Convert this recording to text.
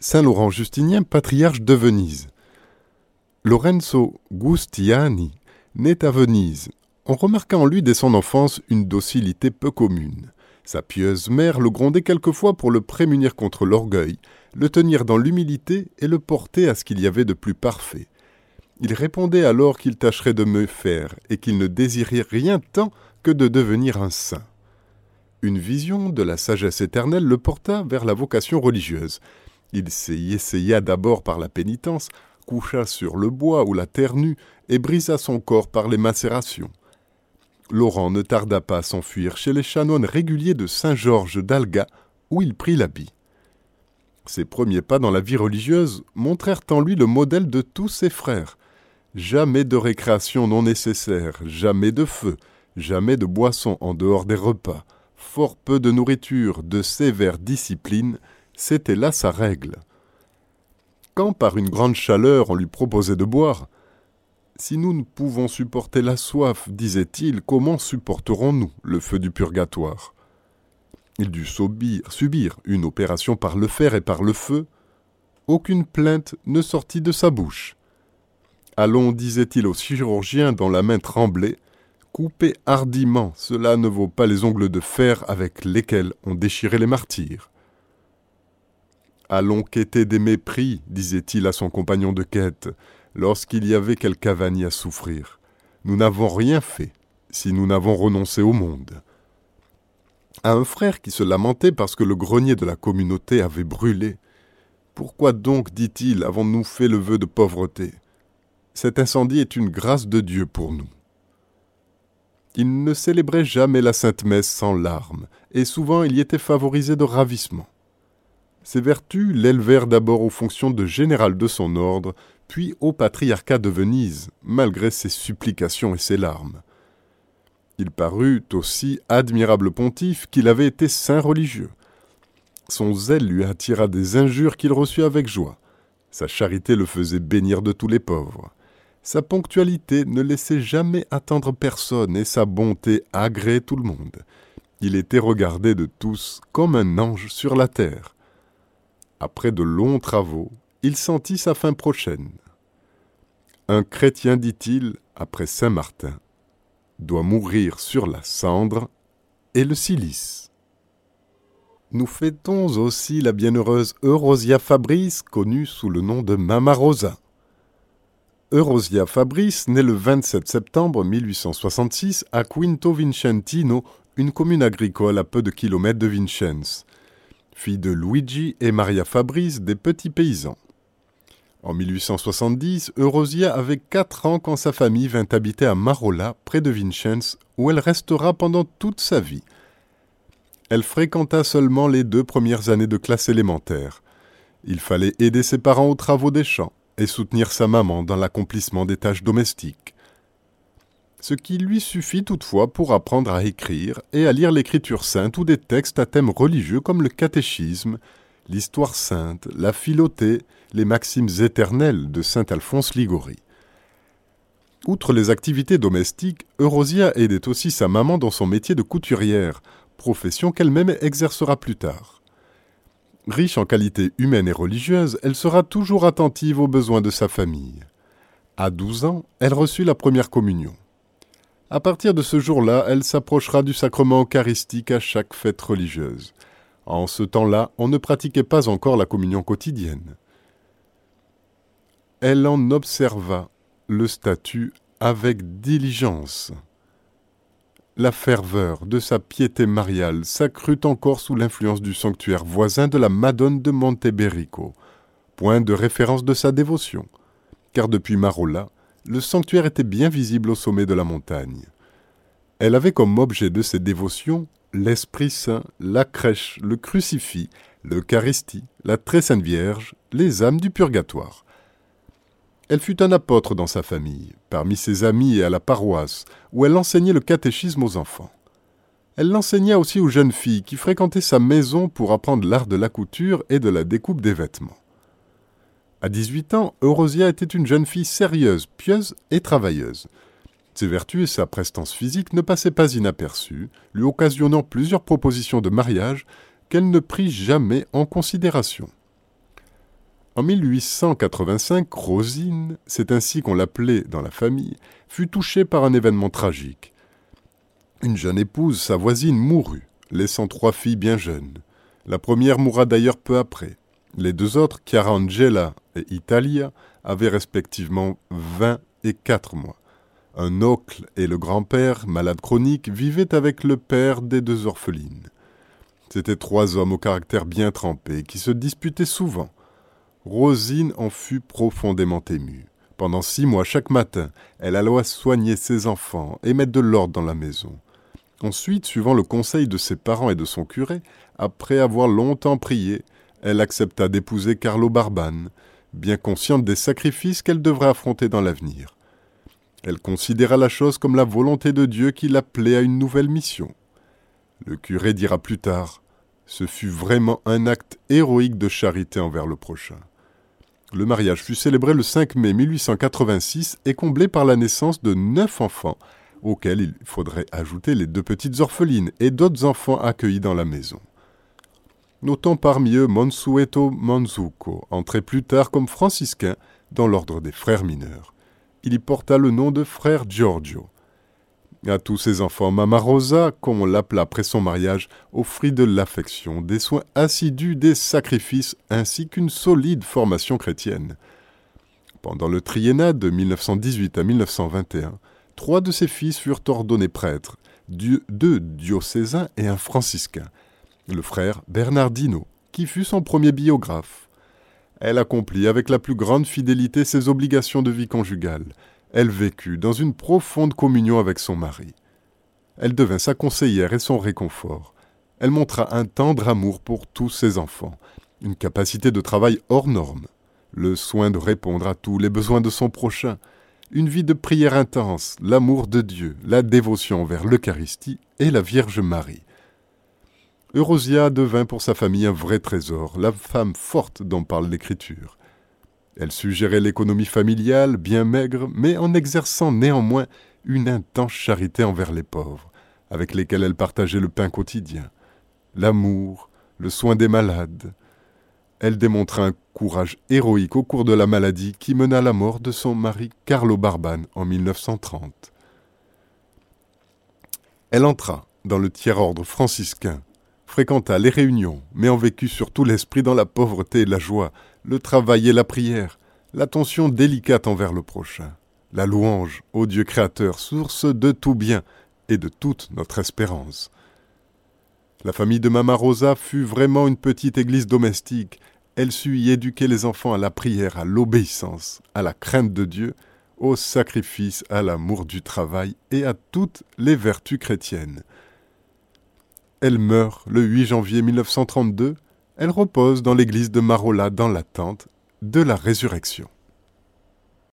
Saint Laurent Justinien, patriarche de Venise. Lorenzo Gustiani naît à Venise. On remarqua en lui dès son enfance une docilité peu commune. Sa pieuse mère le grondait quelquefois pour le prémunir contre l'orgueil, le tenir dans l'humilité et le porter à ce qu'il y avait de plus parfait. Il répondait alors qu'il tâcherait de me faire et qu'il ne désirait rien tant que de devenir un saint. Une vision de la sagesse éternelle le porta vers la vocation religieuse. Il s'y essaya d'abord par la pénitence, coucha sur le bois ou la terre nue et brisa son corps par les macérations. Laurent ne tarda pas à s'enfuir chez les chanoines réguliers de Saint-Georges d'Alga, où il prit l'habit. Ses premiers pas dans la vie religieuse montrèrent en lui le modèle de tous ses frères. Jamais de récréation non nécessaire, jamais de feu, jamais de boisson en dehors des repas, fort peu de nourriture, de sévère discipline, c'était là sa règle. Quand par une grande chaleur on lui proposait de boire, si nous ne pouvons supporter la soif, disait-il, comment supporterons-nous le feu du purgatoire? Il dut subir une opération par le fer et par le feu. Aucune plainte ne sortit de sa bouche. Allons, disait-il au chirurgien dont la main tremblait, coupez hardiment, cela ne vaut pas les ongles de fer avec lesquels on déchirait les martyrs. Allons quêter des mépris, disait-il à son compagnon de quête, lorsqu'il y avait quelque avanie à souffrir. Nous n'avons rien fait si nous n'avons renoncé au monde. À un frère qui se lamentait parce que le grenier de la communauté avait brûlé. Pourquoi donc, dit-il, avons-nous fait le vœu de pauvreté? Cet incendie est une grâce de Dieu pour nous. Il ne célébrait jamais la Sainte Messe sans larmes, et souvent il y était favorisé de ravissement. Ses vertus l'élevèrent d'abord aux fonctions de général de son ordre, puis au patriarcat de Venise, malgré ses supplications et ses larmes. Il parut aussi admirable pontife qu'il avait été saint religieux. Son zèle lui attira des injures qu'il reçut avec joie. Sa charité le faisait bénir de tous les pauvres. Sa ponctualité ne laissait jamais attendre personne et sa bonté agréait tout le monde. Il était regardé de tous comme un ange sur la terre. Après de longs travaux, il sentit sa fin prochaine. Un chrétien, dit-il, après Saint Martin, doit mourir sur la cendre et le cilice. Nous fêtons aussi la bienheureuse Eurosia Fabrice, connue sous le nom de Mama Rosa. Eurosia Fabrice naît le 27 septembre 1866 à Quinto Vincentino, une commune agricole à peu de kilomètres de Vincennes. Fille de Luigi et Maria Fabrice, des petits paysans. En 1870, Eurosia avait quatre ans quand sa famille vint habiter à Marola, près de Vincennes, où elle restera pendant toute sa vie. Elle fréquenta seulement les deux premières années de classe élémentaire. Il fallait aider ses parents aux travaux des champs et soutenir sa maman dans l'accomplissement des tâches domestiques. Ce qui lui suffit toutefois pour apprendre à écrire et à lire l'écriture sainte ou des textes à thème religieux comme le catéchisme, l'histoire sainte, la philotée, les maximes éternelles de saint Alphonse Ligori. Outre les activités domestiques, Eurosia aidait aussi sa maman dans son métier de couturière, profession qu'elle-même exercera plus tard. Riche en qualités humaines et religieuses, elle sera toujours attentive aux besoins de sa famille. À douze ans, elle reçut la première communion. À partir de ce jour-là, elle s'approchera du sacrement eucharistique à chaque fête religieuse. En ce temps-là, on ne pratiquait pas encore la communion quotidienne. Elle en observa le statut avec diligence. La ferveur de sa piété mariale s'accrut encore sous l'influence du sanctuaire voisin de la Madone de Monteberico, point de référence de sa dévotion, car depuis Marola, le sanctuaire était bien visible au sommet de la montagne. Elle avait comme objet de ses dévotions l'Esprit Saint, la crèche, le crucifix, l'Eucharistie, la très sainte Vierge, les âmes du purgatoire. Elle fut un apôtre dans sa famille, parmi ses amis et à la paroisse, où elle enseignait le catéchisme aux enfants. Elle l'enseigna aussi aux jeunes filles qui fréquentaient sa maison pour apprendre l'art de la couture et de la découpe des vêtements. À 18 ans, Eurosia était une jeune fille sérieuse, pieuse et travailleuse. Ses vertus et sa prestance physique ne passaient pas inaperçues, lui occasionnant plusieurs propositions de mariage qu'elle ne prit jamais en considération. En 1885, Rosine, c'est ainsi qu'on l'appelait dans la famille, fut touchée par un événement tragique. Une jeune épouse, sa voisine, mourut, laissant trois filles bien jeunes. La première mourra d'ailleurs peu après. Les deux autres, Chiara Angela et Italia, avaient respectivement 20 et 4 mois. Un oncle et le grand-père, malade chronique, vivaient avec le père des deux orphelines. C'étaient trois hommes au caractère bien trempé, qui se disputaient souvent. Rosine en fut profondément émue. Pendant six mois, chaque matin, elle alla soigner ses enfants et mettre de l'ordre dans la maison. Ensuite, suivant le conseil de ses parents et de son curé, après avoir longtemps prié, elle accepta d'épouser Carlo Barban, bien consciente des sacrifices qu'elle devrait affronter dans l'avenir. Elle considéra la chose comme la volonté de Dieu qui l'appelait à une nouvelle mission. Le curé dira plus tard Ce fut vraiment un acte héroïque de charité envers le prochain. Le mariage fut célébré le 5 mai 1886 et comblé par la naissance de neuf enfants, auxquels il faudrait ajouter les deux petites orphelines et d'autres enfants accueillis dans la maison. Notons parmi eux Monsueto Manzuko, entré plus tard comme franciscain dans l'ordre des frères mineurs. Il y porta le nom de frère Giorgio. À tous ses enfants, Mama Rosa, comme on l'appela après son mariage, offrit de l'affection, des soins assidus, des sacrifices, ainsi qu'une solide formation chrétienne. Pendant le triennat de 1918 à 1921, trois de ses fils furent ordonnés prêtres, deux diocésains et un franciscain le frère Bernardino, qui fut son premier biographe. Elle accomplit avec la plus grande fidélité ses obligations de vie conjugale. Elle vécut dans une profonde communion avec son mari. Elle devint sa conseillère et son réconfort. Elle montra un tendre amour pour tous ses enfants, une capacité de travail hors norme, le soin de répondre à tous les besoins de son prochain, une vie de prière intense, l'amour de Dieu, la dévotion envers l'Eucharistie et la Vierge Marie. Eurosia devint pour sa famille un vrai trésor, la femme forte dont parle l'Écriture. Elle suggérait l'économie familiale, bien maigre, mais en exerçant néanmoins une intense charité envers les pauvres, avec lesquels elle partageait le pain quotidien, l'amour, le soin des malades. Elle démontra un courage héroïque au cours de la maladie qui mena la mort de son mari Carlo Barban en 1930. Elle entra dans le tiers-ordre franciscain fréquenta les réunions, mais en vécut surtout l'esprit dans la pauvreté et la joie, le travail et la prière, l'attention délicate envers le prochain, la louange au Dieu créateur, source de tout bien et de toute notre espérance. La famille de Mama Rosa fut vraiment une petite église domestique. Elle sut y éduquer les enfants à la prière, à l'obéissance, à la crainte de Dieu, au sacrifice, à l'amour du travail et à toutes les vertus chrétiennes. Elle meurt le 8 janvier 1932. Elle repose dans l'église de Marola dans l'attente de la résurrection.